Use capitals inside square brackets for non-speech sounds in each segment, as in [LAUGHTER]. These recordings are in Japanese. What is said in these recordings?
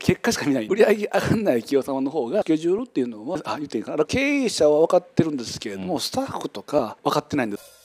結果しか見ない。売り上げ上がんない企業様の方がスケジュールっていうのはあ言っていいかな。経営者は分かってるんですけれども、スタッフとか分かってないんです。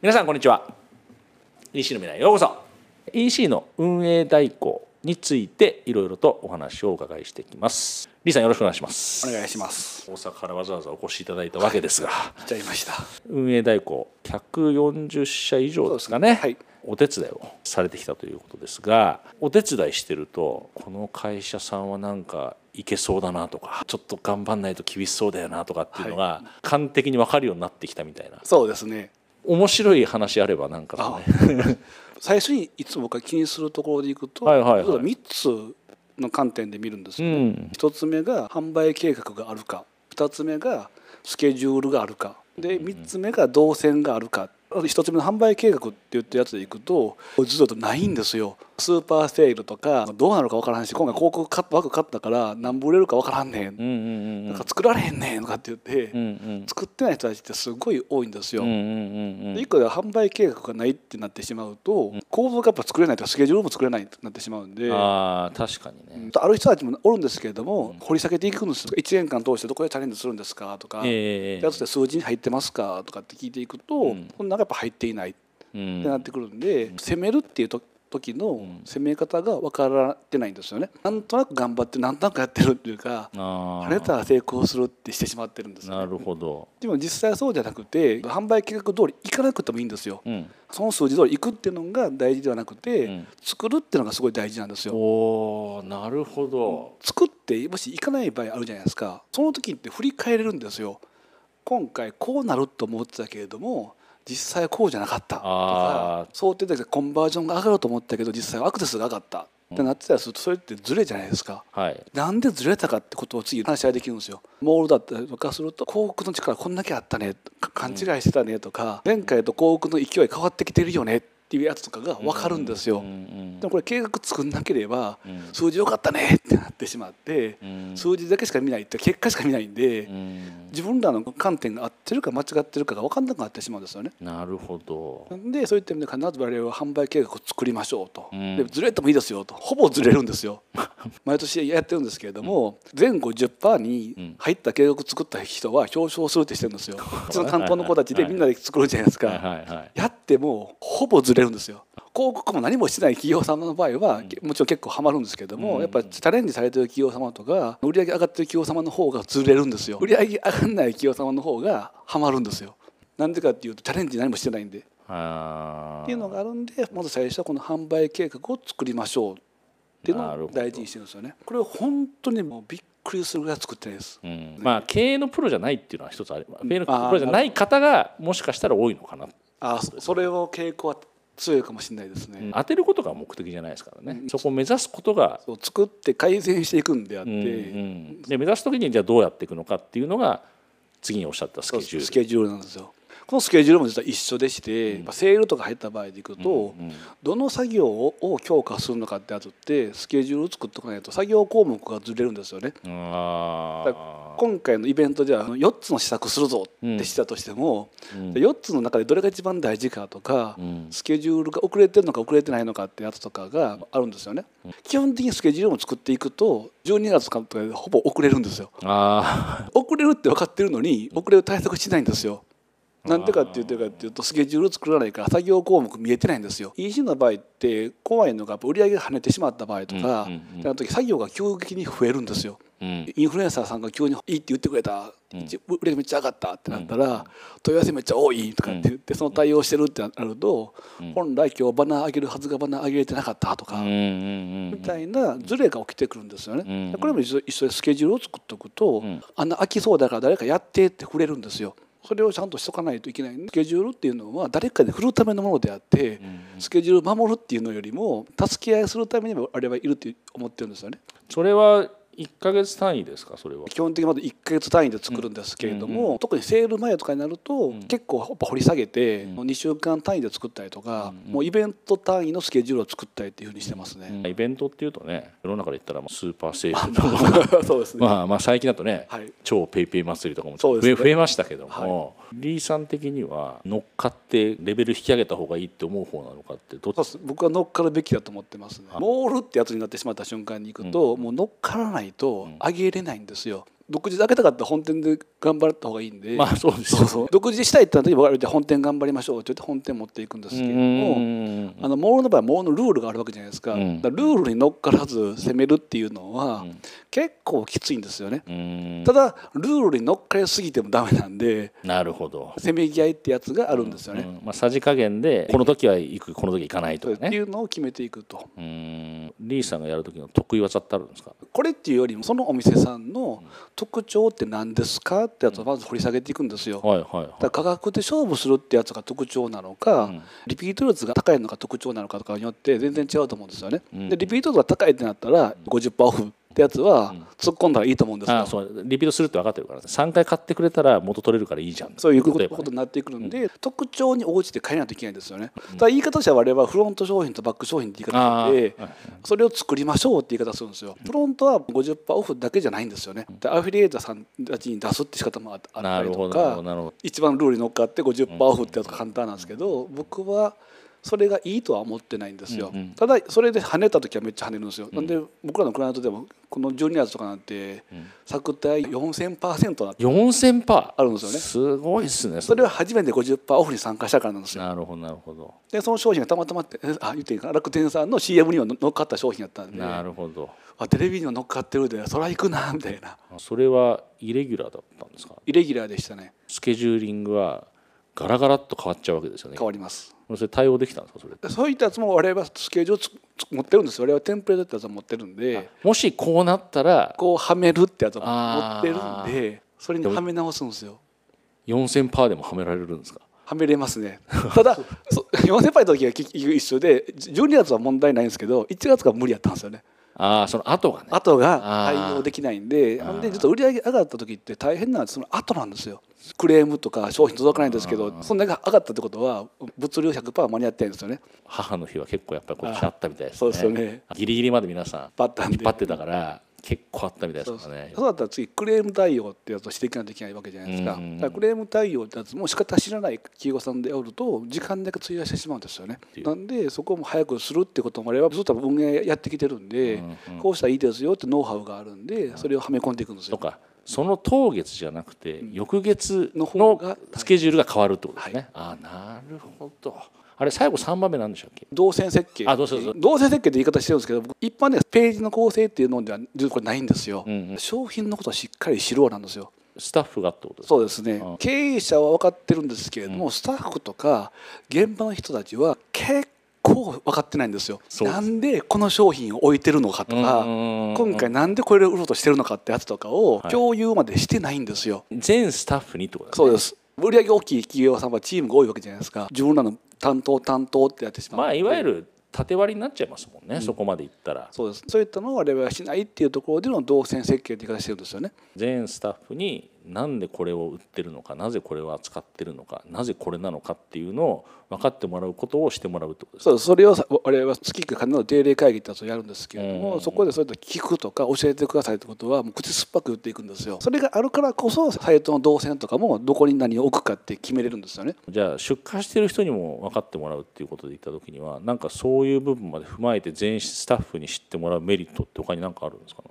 皆さんこんにちは。EC の未来へようこそ。EC の運営代行についていろいろとお話をお伺いしていきます。リーさんよろしくお願いします。お願いします。大阪からわざわざお越しいただいたわけですが、来ちゃいました。運営代行140社以上ですかね。はい。お手伝いをされてきたということですがお手伝いしてるとこの会社さんはなんかいけそうだなとかちょっと頑張んないと厳しそうだよなとかっていうのが完璧に分かるようになってきたみたいな。そうですね。面白い話あればなんかね。最初にいつも僕が気にするところでいくと、はいはいはい。3つの観点で見るんですうよ、ねん。1つ目が販売計画があるか2つ目がスケジュールがあるかで3つ目が動線があるか1つ目の販売計画って言ってるやつでいくとずっとないんですよ。スーパーセールとかどうなるか分からんし今回広告カット枠買ったから何部売れるか分からんねん、うんうんうんなんか作られへんねんとかって言って、うんうん。作ってない人たちってすごい多いんですよ、うんうんうんで一個では販売計画がないってなってしまうと、構造がやっぱ作れないとかスケジュールも作れないってなってしまうんで。ああ確かにね。ある人たちもおるんですけれども、掘り下げていくんですよ。1年間通してどこでチャレンジするんですかとか、ええやつで数字に入ってますかとかって聞いていくと、うん。こんなんがやっぱ入っていないっうん。てなってくるんで、攻めるっていうと時の攻め方が分からってないんですよね。なんとなく頑張ってなんとなくやってるっていうかあ晴れたら成功するってしてしまってるんですよね。あなるほど。でも実際はそうじゃなくて販売計画通りいかなくてもいいんですよ。うん。その数字通りいくっていうのが大事ではなくて、うん。作るっていうのがすごい大事なんですよ。おおなるほど。作ってもしいかない場合あるじゃないですか。その時って振り返れるんですよ。今回こうなると思ってたけれども実際はこうじゃなかったとあか想定だけどコンバージョンが上がると思ったけど実際はアクセスが上がったってなってたりするとそれってズレじゃないですか。はい。なんでずれたかってことを次話し合いできるんですよ。モールだったりとかすると広告の力こんだけあったねか勘違いしてたねとか前回と広告の勢い変わってきてるよねっていうやつとかが分かるんですよ、うんうんでもこれ計画作んなければうん。数字良かったねってなってしまってうん。数字だけしか見ないって結果しか見ないんでうん。自分らの観点が合ってるか間違ってるかが分かんなくなってしまうんですよね。なるほど。でそういった意味で必ず我々は販売計画を作りましょうと、うん。でずれてもいいですよと。ほぼずれるんですよ。毎年やってるんですけれども、前後10%に入った計画作った人は表彰するってしてるんですよ。[LAUGHS] うちの担当の子たちでみんなで作るじゃないですか、やってもほぼずれるんですよ。広告も何もしてない企業様の場合は、もちろん結構ハマるんですけども、うん。やっぱチャレンジされてる企業様とか売り上げ上がってる企業様の方がずれるんですよ。売り上げ上がんない企業様の方がハマるんですよ。なんでかっていうとチャレンジ何もしてないんで。っあていうのがあるんでまず最初はこの販売計画を作りましょうっていうのを大事にしてるんですよね。これは本当にもうびっくりするぐらい作ってないです。うん。まあ経営のプロじゃないっていうのは一つあり経営のプロじゃない方がもしかしたら多いのかな。あそそれを傾向は強いかもしれないですね、当てることが目的じゃないですからね。そこを目指すことが作って改善していくんであって、うんうん。で目指す時にじゃあどうやっていくのかっていうのが次におっしゃったスケジュール。スケジュールなんですよ。このスケジュールも実は一緒でして、うん。まあセールとか入った場合でいくと、うんうん。どの作業をを強化するのかってやつってスケジュールを作っておかないと作業項目がずれるんですよね。今回のイベントでは4つの施策するぞってしたとしても、うん4つの中でどれが一番大事かとか、うんスケジュールが遅れてるのか遅れてないのかってやつとかがあるんですよね。基本的にスケジュールも作っていくと12月とかでほぼ遅れるんですよ。あ遅れるって分かってるのに遅れる対策しないんですよ。なんでかって言ってるかっていうとスケジュール作らないから作業項目見えてないんですよ。EC の場合って怖いのが売り上げが跳ねてしまった場合とか、うんうんうんであの時作業が急激に増えるんですよ。うん。インフルエンサーさんが急にいいって言ってくれた、うん売り上げめっちゃ上がったってなったら、問い合わせめっちゃ多いとかって言ってその対応してるってなると、うん。本来今日バナー上げるはずがバナー上げれてなかったとか、うんうんうんみたいなズレが起きてくるんですよね。これも一緒一緒でスケジュールを作っておくと、うん穴開きそうだから誰かやってって触れるんですよ。それをちゃんとしとかないといけない。スケジュールっていうのは誰かで振るためのものであって、スケジュールを守るっていうのよりも助け合いするためにもあれはいるって思ってるんですよね。それは1ヶ月単位ですかそれは？基本的にまだ1ヶ月単位で作るんですけれども、うんうん特にセール前とかになると、ん。結構やっぱ掘り下げて、うん。2週間単位で作ったりとか、うんうんもうイベント単位のスケジュールを作ったりっていうふうにしてますね。うん。イベントっていうとね世の中で言ったらもうスーパーセールとか。[LAUGHS] そうですね、まあまあ最近だとね、はい。超ペイペイ祭りとかも増え増えましたけども、リーさん的には乗っかってレベル引き上げた方がいいって思う方なのかってどっそうです。僕は乗っかるべきだと思ってますね。モールってやつになってしまった瞬間に行くと、もう乗っからないと上げれないんですよ。独自で上げたかったら本店で頑張った方がいいんで、まあそうですよそうそう。独自したいってなったら例えばじゃあ本店頑張りましょうって言って本店持っていくんですけれども、うんあのモールの場合はモールのルールがあるわけじゃないですか,、うん。ルールに乗っからず攻めるっていうのはん。結構きついんですよね、うん。ただルールに乗っかりすぎてもダメなんでなるほど、せめぎ合いってやつがあるんですよね、うんまあ、さじ加減でこの時は行くこの時行かないとかっていねうのを決めていくと。うん。リーさんがやる時の得意技ってあるんですか？これっていうよりもそのお店さんの特徴って何ですかってやつをまず掘り下げていくんですよ、はいはいはい。だから価格で勝負するってやつが特徴なのか、うん。リピート率が高いのが特徴なのかとかによって全然違うと思うんですよね。うん。でリピート率が高いってなったら50%オフってやつは突っ込んだらいいと思うんですよ。ああそう。リピートするって分かってるから3回買ってくれたら元取れるからいいじゃん。そういうことになってくるんで、特徴に応じて変えないといけないんですよね。ただ言い方としては我々はフロント商品とバック商品って言い方であーそれを作りましょうって言い方するんですよ。フロントは50%オフだけじゃないんですよね。でアフィリエイターさんたちに出すって仕方もああったりとか一番ルールに乗っかって50%オフってやつが簡単なんですけど僕はそれがいいとは思ってないんですよ、うんうん。ただそれで跳ねた時はめっちゃ跳ねるんですよ、なんで僕らのクライアントでもこの12月とかなんて作体4000%なって4000パー。あるんですよね。すごいですねそれ。は初めて50%オフに参加したからなんですよ。なるほどなるほど。でその商品がたまたまってえあ言っていいかな？楽天さんの CM には乗っかった商品やったんで。なるほど。あテレビには乗っかってるでそら行くなみたいな。それはイレギュラーだったんですか？イレギュラーでしたね。スケジューリングはガラガラっと変わっちゃうわけですよね。変わりますそれ対応できたんですかそれそういったやつも我々はスケジュールつつ持ってるんですよ。我々はテンプレートってやつは持ってるんで。もしこうなったらこうはめるってやつを持ってるんでそれにはめ直すんですよ。4000パーでもはめられるんですか？はめれますね。ただそ [LAUGHS] 4000杯の時は一緒で12月は問題ないんですけど1月が無理やったんですよねああその後がね。後が対応できないんでほんでちょっと売り上げ上がった時って大変なのはその後なんですよ。クレームとか商品届かないんですけどそんだけ上がったってことは物流100%間に合ってないんですよね。母の日は結構やっぱりこっちあったみたいですね。そうですよね。ギリギリまで皆さん引っ張ってたから結構あったみたいですからね。そうだったら次クレーム対応ってやつをしていかないといけないわけじゃないですか,、からクレーム対応ってやつも仕方知らない企業さんでおると時間だけ費やしてしまうんですよね。いう。なんでそこも早くするってこともあればずっと運営やってきてるんで、うんうん。こうしたらいいですよってノウハウがあるんでそれをはめ込んでいくんですよ。とかその当月じゃなくて翌月の方のがスケジュールが変わるってことですね、ああなるほどあれ最後3番目なんでしたっけ？動線設計。あ動線設計。動線設計って言い方してるんですけど僕一般ではページの構成っていうのではこれないんですよ、うんうん。商品のことをしっかり知ろうなんですよ。スタッフがってことですか？そうですね。うん。経営者は分かってるんですけれども、スタッフとか現場の人たちは結構分かってないんですよ。なんでこの商品を置いてるのかとかうん今回なんでこれを売ろうとしてるのかってやつとかをはい。共有までしてないんですよ、全スタッフにってことですね。そうです売上大きい企業さんはチームが多いわけじゃないですか。自分らの担当担当ってやってしまう。まあいわゆる縦割りになっちゃいますもんね、そこまでいったら。そうです。そういったのを我々はしないっていうところでの動線設計って言い方してるんですよね。全スタッフになんでこれを売ってるのかなぜこれを扱ってるのかなぜこれなのかっていうのを分かってもらうことをしてもらうってことです。そうそれをさ我々は月1回必ず定例会議ってやつをやるんですけれども、うん。そこでそれと聞くとか教えてくださいってことはもう口酸っぱく言っていくんですよ。それがあるからこそサイトの動線とかもどこに何を置くかって決めれるんですよね。じゃあ出荷してる人にも分かってもらうっていうことで言った時にはなんかそういう部分まで踏まえて全スタッフに知ってもらうメリットって他に何かあるんですか？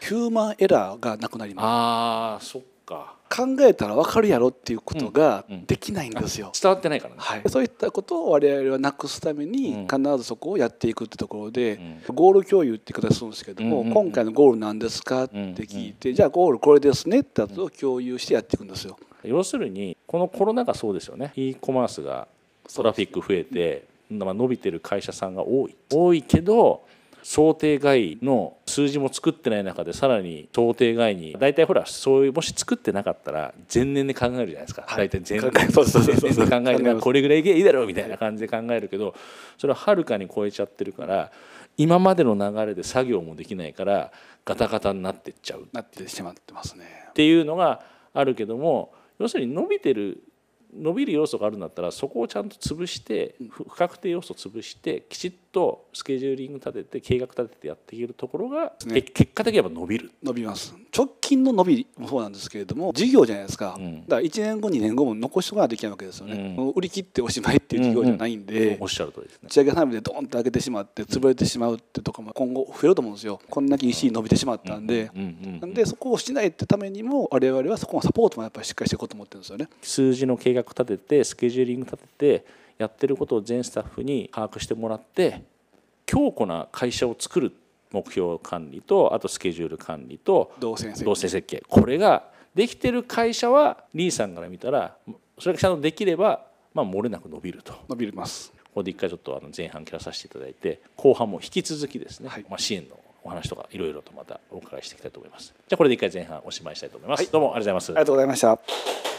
ヒューマンエラーがなくなりまああそっか。す考えたら分かるやろっていうことがうんうん。できないんですよ、伝わってないからね、はい、そういったことを我々はなくすためにうん。必ずそこをやっていくってところで、うゴール共有って言い方するんですけども、うんうんうん。今回のゴールなんですかって聞いて、じゃあゴールこれですねってやつを共有してやっていくんですよ。要するにこのコロナがそうですよね。e コマースがトラフィック増えてまあ伸びてる会社さんが多い。多いけど想定外の数字も作ってない中でさらに想定外に大体ほらそういうもし作ってなかったら前年で考えるじゃないですか、はい。大体前年。で考えてこれぐらいいけばいいだろうみたいな感じで考えるけどそれははるかに超えちゃってるから今までの流れで作業もできないからガタガタになってっちゃう。なってしまってますね。っていうのがあるけども要するに伸びてる伸びる要素があるんだったらそこをちゃんと潰して不不確定要素を潰してきちっとスケジューリング立てて計画立ててやっていけるところが、ね。け結果的にやっぱ伸びる。伸びます。直近の伸びもそうなんですけれども事業じゃないですか、うん。だから1年後2年後も残しとかなきゃいけないわけですよね、うん。売り切っておしまいっていう事業じゃないんで、おっしゃる通りですね。打。ち上げ花火でドーンと上げてしまって潰れてしまうってとかも今後増えると思うんですよ。こんだけ石伸びてしまったんで、うんうんうんなんでそこをしないってためにも我々はそこのサポートもやっぱりしっかりしていこうと思ってるんですよね。数字の計画立ててスケジューリング立ててやってることを全スタッフに把握してもらって強固な会社を作る目標管理とあとスケジュール管理と動線設計。これができてる会社はリーさんから見たらそれがちゃんとできれば、まあ、漏れなく伸びると。こ伸びます。こで一回ちょっとあの前半切らさせていただいて後半も引き続きですね、はい。まあ、支援のお話とかいろいろとまたお伺いしていきたいと思います。じゃあこれで一回前半おしまいしたいと思います、はい。どうもありがとうございますありがとうございました